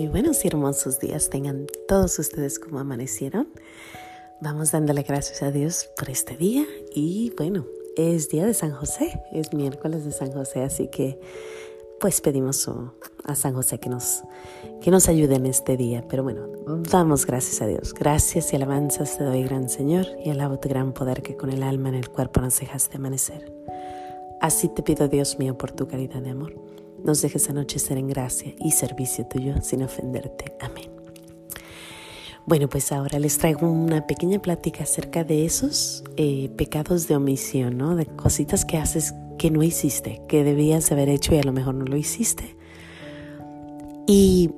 muy buenos y hermosos días tengan todos ustedes como amanecieron. Vamos dándole gracias a Dios por este día y bueno, es día de San José, es miércoles de San José, así que pues pedimos a San José que nos, que nos ayude en este día. Pero bueno, damos gracias a Dios. Gracias y alabanzas te doy, gran Señor, y alabo tu gran poder que con el alma en el cuerpo nos dejaste amanecer. Así te pido, Dios mío, por tu caridad de amor nos dejes anochecer en gracia y servicio tuyo sin ofenderte. Amén. Bueno, pues ahora les traigo una pequeña plática acerca de esos eh, pecados de omisión, ¿no? De cositas que haces que no hiciste, que debías haber hecho y a lo mejor no lo hiciste. Y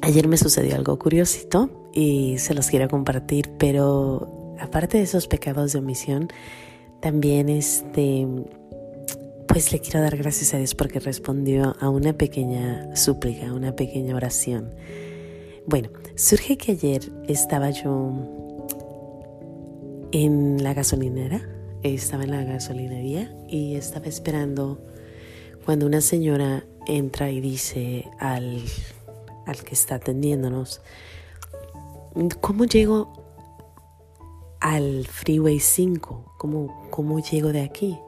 ayer me sucedió algo curiosito y se los quiero compartir, pero aparte de esos pecados de omisión, también este pues le quiero dar gracias a Dios porque respondió a una pequeña súplica, a una pequeña oración. Bueno, surge que ayer estaba yo en la gasolinera, estaba en la gasolinería y estaba esperando cuando una señora entra y dice al, al que está atendiéndonos, ¿cómo llego al Freeway 5? ¿Cómo, cómo llego de aquí?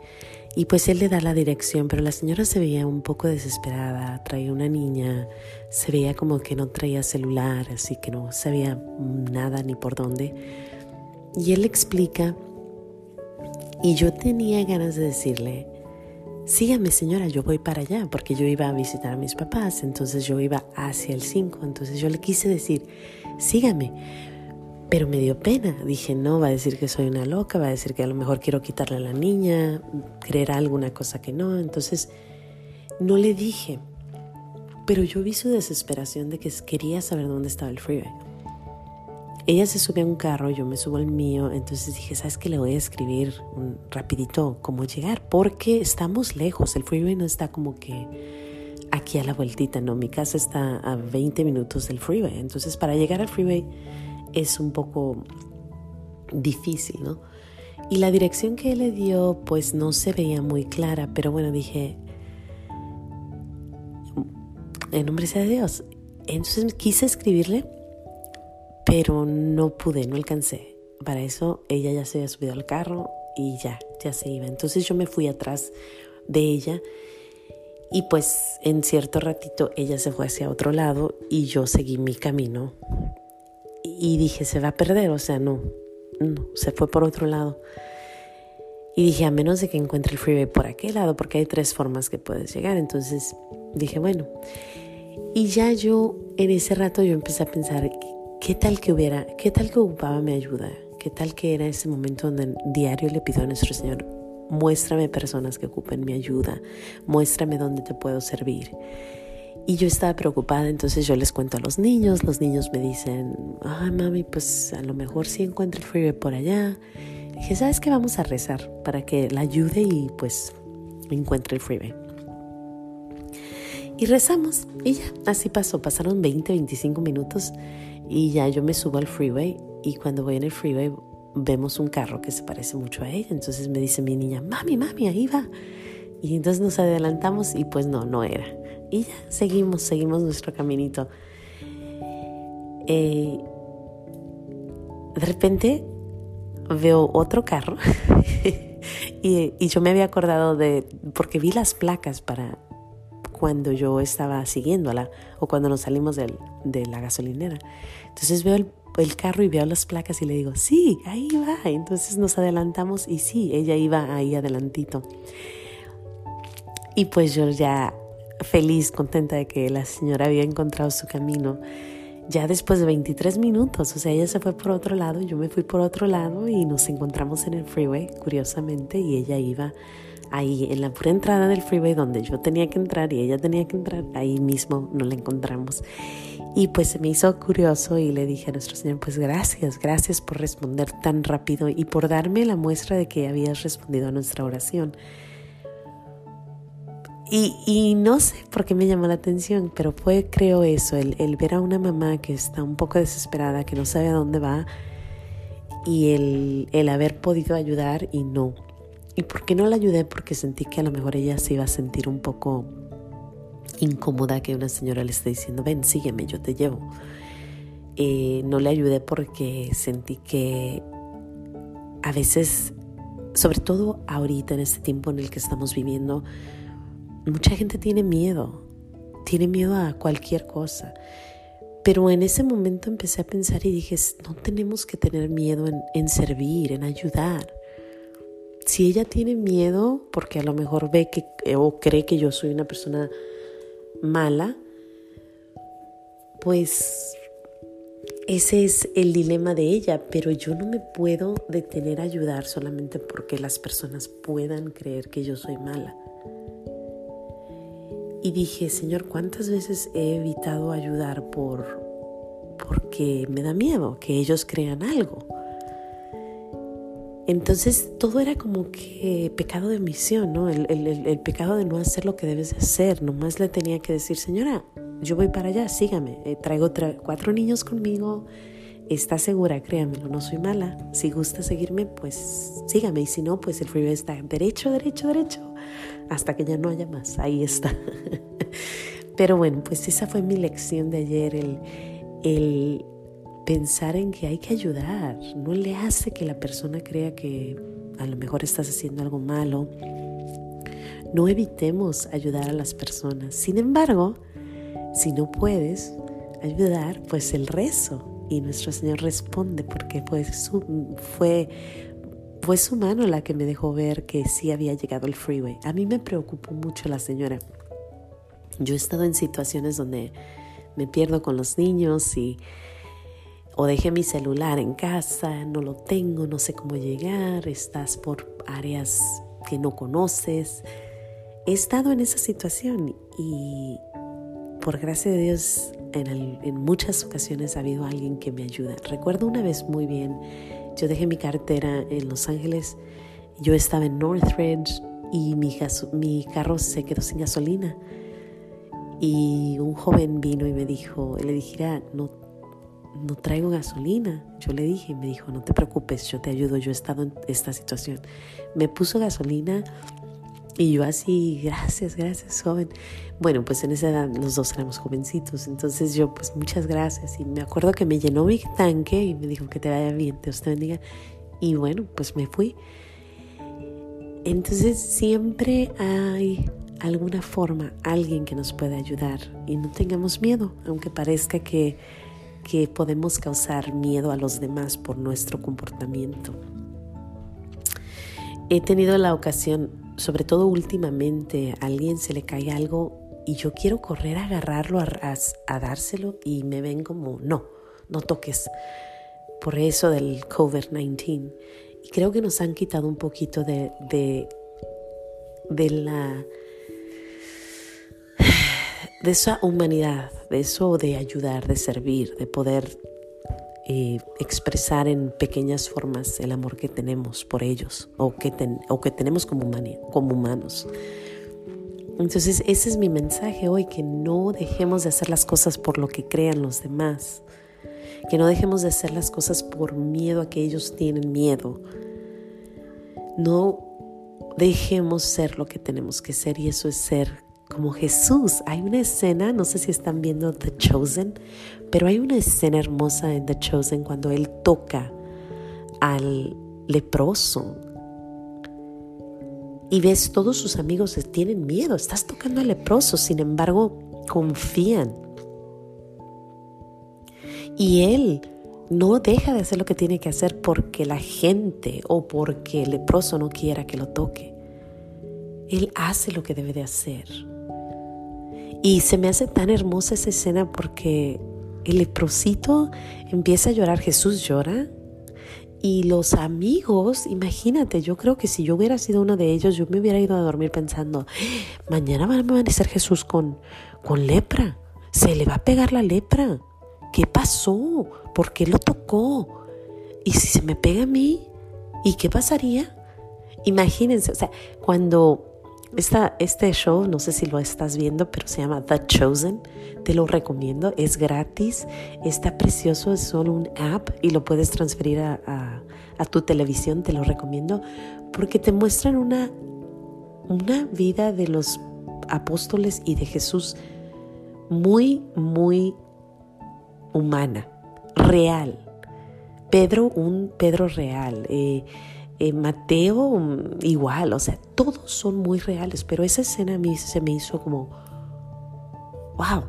Y pues él le da la dirección, pero la señora se veía un poco desesperada, traía una niña, se veía como que no traía celular, así que no sabía nada ni por dónde. Y él le explica, y yo tenía ganas de decirle, sígame señora, yo voy para allá, porque yo iba a visitar a mis papás, entonces yo iba hacia el 5, entonces yo le quise decir, sígame pero me dio pena. Dije, no, va a decir que soy una loca, va a decir que a lo mejor quiero quitarle a la niña, creer alguna cosa que no. Entonces, no le dije. Pero yo vi su desesperación de que quería saber dónde estaba el freeway. Ella se sube a un carro, yo me subo al mío, entonces dije, ¿sabes qué? Le voy a escribir un rapidito cómo llegar, porque estamos lejos, el freeway no está como que aquí a la vueltita, no, mi casa está a 20 minutos del freeway, entonces para llegar al freeway es un poco difícil, ¿no? Y la dirección que él le dio pues no se veía muy clara, pero bueno, dije, en nombre sea de Dios. Entonces quise escribirle, pero no pude, no alcancé. Para eso ella ya se había subido al carro y ya, ya se iba. Entonces yo me fui atrás de ella y pues en cierto ratito ella se fue hacia otro lado y yo seguí mi camino y dije, se va a perder, o sea, no, no, se fue por otro lado. Y dije, a menos de que encuentre el freeway por aquel lado, porque hay tres formas que puedes llegar. Entonces dije, bueno. Y ya yo, en ese rato, yo empecé a pensar, ¿qué tal que hubiera, qué tal que ocupaba mi ayuda? ¿Qué tal que era ese momento donde diario le pido a nuestro Señor, muéstrame personas que ocupen mi ayuda, muéstrame dónde te puedo servir? Y yo estaba preocupada, entonces yo les cuento a los niños, los niños me dicen, ay mami, pues a lo mejor sí encuentro el freeway por allá. dije, ¿sabes qué? Vamos a rezar para que la ayude y pues encuentre el freeway. Y rezamos y ya, así pasó, pasaron 20, 25 minutos y ya yo me subo al freeway y cuando voy en el freeway vemos un carro que se parece mucho a ella, entonces me dice mi niña, mami, mami, ahí va. Y entonces nos adelantamos y pues no, no era. Y ya seguimos, seguimos nuestro caminito. Eh, de repente veo otro carro y, yo me había acordado de, porque vi las placas para cuando yo estaba siguiéndola o cuando nos salimos de la gasolinera. Entonces veo el, el, carro y veo las placas y le digo, sí, ahí va. Entonces nos adelantamos y sí, ella iba ahí adelantito. Y pues yo ya feliz, contenta de que la señora había encontrado su camino. Ya después de 23 minutos, o sea, ella se fue por otro lado, yo me fui por otro lado y nos encontramos en el freeway, curiosamente, y ella iba ahí en la pura entrada del freeway donde yo tenía que entrar y ella tenía que entrar, ahí mismo nos la encontramos. Y pues se me hizo curioso y le dije a nuestro Señor, pues gracias, gracias por responder tan rápido y por darme la muestra de que habías respondido a nuestra oración. Y, no sé por qué me llamó la atención, pero fue, creo, eso, el, ver a una mamá que está un poco desesperada, que no sabe a dónde va, y el, el haber podido ayudar y no. ¿Y por qué no la ayudé? Porque sentí que a lo mejor ella se iba a sentir un poco incómoda que una señora le esté diciendo, ven, sígueme, yo te llevo. Eh, no le ayudé porque sentí que a veces, sobre todo ahorita en este tiempo en el que estamos viviendo, mucha gente tiene miedo, tiene miedo a cualquier cosa. Pero en ese momento empecé a pensar y dije, no tenemos que tener miedo en, servir, en ayudar. Si ella tiene miedo porque a lo mejor ve que o cree que yo soy una persona mala, pues ese es el dilema de ella, pero yo no me puedo detener a ayudar solamente porque las personas puedan creer que yo soy mala. Y dije, Señor, ¿cuántas veces he evitado ayudar por porque me da miedo que ellos crean algo? Entonces todo era como que pecado de misión, ¿no? El, pecado de no hacer lo que debes de hacer. Nomás le tenía que decir, señora, yo voy para allá, sígame. Eh, traigo cuatro niños conmigo. Está segura, créamelo, no soy mala. Si gusta seguirme, pues sígame. Y si no, pues el freeway está derecho, derecho, derecho. Hasta que ya no haya más. Ahí está. Pero bueno, pues esa fue mi lección de ayer. El, el pensar en que hay que ayudar. No le hace que la persona crea que a lo mejor estás haciendo algo malo. No evitemos ayudar a las personas. Sin embargo, si no puedes ayudar, pues el rezo. Y nuestro Señor responde porque fue su, fue, fue su mano la que me dejó ver que sí había llegado el freeway. A mí me preocupó mucho la señora. Yo he estado en situaciones donde me pierdo con los niños y o dejé mi celular en casa, no lo tengo, no sé cómo llegar, estás por áreas que no conoces. He estado en esa situación y por gracia de Dios en, muchas ocasiones ha habido alguien que me ayuda. Recuerdo una vez muy bien, yo dejé mi cartera en Los Ángeles, yo estaba en Northridge y mi, mi carro se quedó sin gasolina. Y un joven vino y me dijo, le dije, no no traigo gasolina. Yo le dije y me dijo, no te preocupes, yo te ayudo, yo he estado en esta situación. Me puso gasolina y yo así, gracias, gracias, joven. Bueno, pues en esa edad los dos éramos jovencitos, entonces yo pues muchas gracias y me acuerdo que me llenó mi tanque y me dijo que te vaya bien, Dios te bendiga. Y bueno, pues me fui. Entonces siempre hay alguna forma, alguien que nos puede ayudar y no tengamos miedo, aunque parezca que que podemos causar miedo a los demás por nuestro comportamiento. He tenido la ocasión, sobre todo últimamente, a alguien se le cae algo y yo quiero correr a agarrarlo, a, dárselo y me ven como, no, no toques, por eso del COVID-19. Y creo que nos han quitado un poquito de, de, la de esa humanidad, de eso de ayudar, de servir, de poder expresar en pequeñas formas el amor que tenemos por ellos o que, o que tenemos como, como humanos. Entonces ese es mi mensaje hoy, que no dejemos de hacer las cosas por lo que crean los demás, que no dejemos de hacer las cosas por miedo a que ellos tienen miedo. No dejemos ser lo que tenemos que ser y eso es ser como Jesús. Hay una escena, no sé si están viendo The Chosen, pero hay una escena hermosa en The Chosen cuando Él toca al leproso. Y ves, todos sus amigos tienen miedo, estás tocando al leproso, sin embargo, confían. Y Él no deja de hacer lo que tiene que hacer porque la gente o porque el leproso no quiera que lo toque. Él hace lo que debe de hacer. Y se me hace tan hermosa esa escena porque el leprosito empieza a llorar, Jesús llora. Y los amigos, imagínate, yo creo que si yo hubiera sido uno de ellos, yo me hubiera ido a dormir pensando, mañana va a amanecer Jesús con, con lepra, se le va a pegar la lepra. ¿Qué pasó? ¿Por qué lo tocó? ¿Y si se me pega a mí? ¿Y qué pasaría? Imagínense, o sea, cuando este show, no sé si lo estás viendo, pero se llama The Chosen. Te lo recomiendo, es gratis, está precioso, es solo un app y lo puedes transferir a, tu televisión, te lo recomiendo, porque te muestran una, una vida de los apóstoles y de Jesús muy, muy humana, real. Pedro, un Pedro real. Eh, eh, Mateo, mm, igual. O sea, todos son muy reales. Pero esa escena a mí se me hizo como, wow.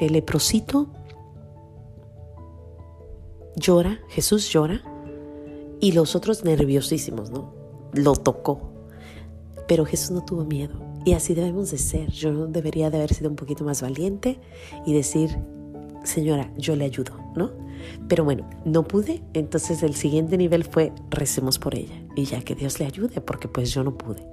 El leprosito llora, Jesús llora, y los otros nerviosísimos, ¿no? Lo tocó. Pero Jesús no tuvo miedo. Y así debemos de ser. Yo debería de haber sido un poquito más valiente y decir, señora, yo le ayudo, ¿no? Pero bueno, no pude, entonces el siguiente nivel fue recemos por ella y ya que Dios le ayude, porque pues yo no pude.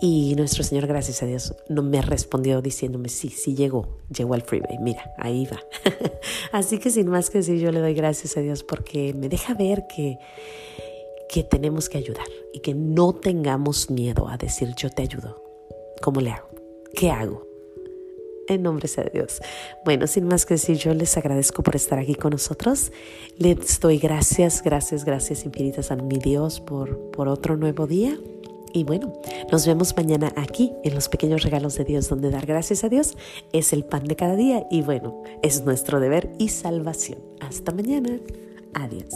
Y nuestro Señor, gracias a Dios, no me respondió diciéndome, sí, sí llegó, llegó al freeway, mira, ahí va. Así que sin más que decir, yo le doy gracias a Dios porque me deja ver que, que tenemos que ayudar y que no tengamos miedo a decir, yo te ayudo. ¿Cómo le hago? ¿Qué hago? En nombre de Dios. Bueno, sin más que decir, yo les agradezco por estar aquí con nosotros. Les doy gracias, gracias, gracias infinitas a mi Dios por, por otro nuevo día. Y bueno, nos vemos mañana aquí en los pequeños regalos de Dios, donde dar gracias a Dios es el pan de cada día y bueno, es nuestro deber y salvación. Hasta mañana. Adiós.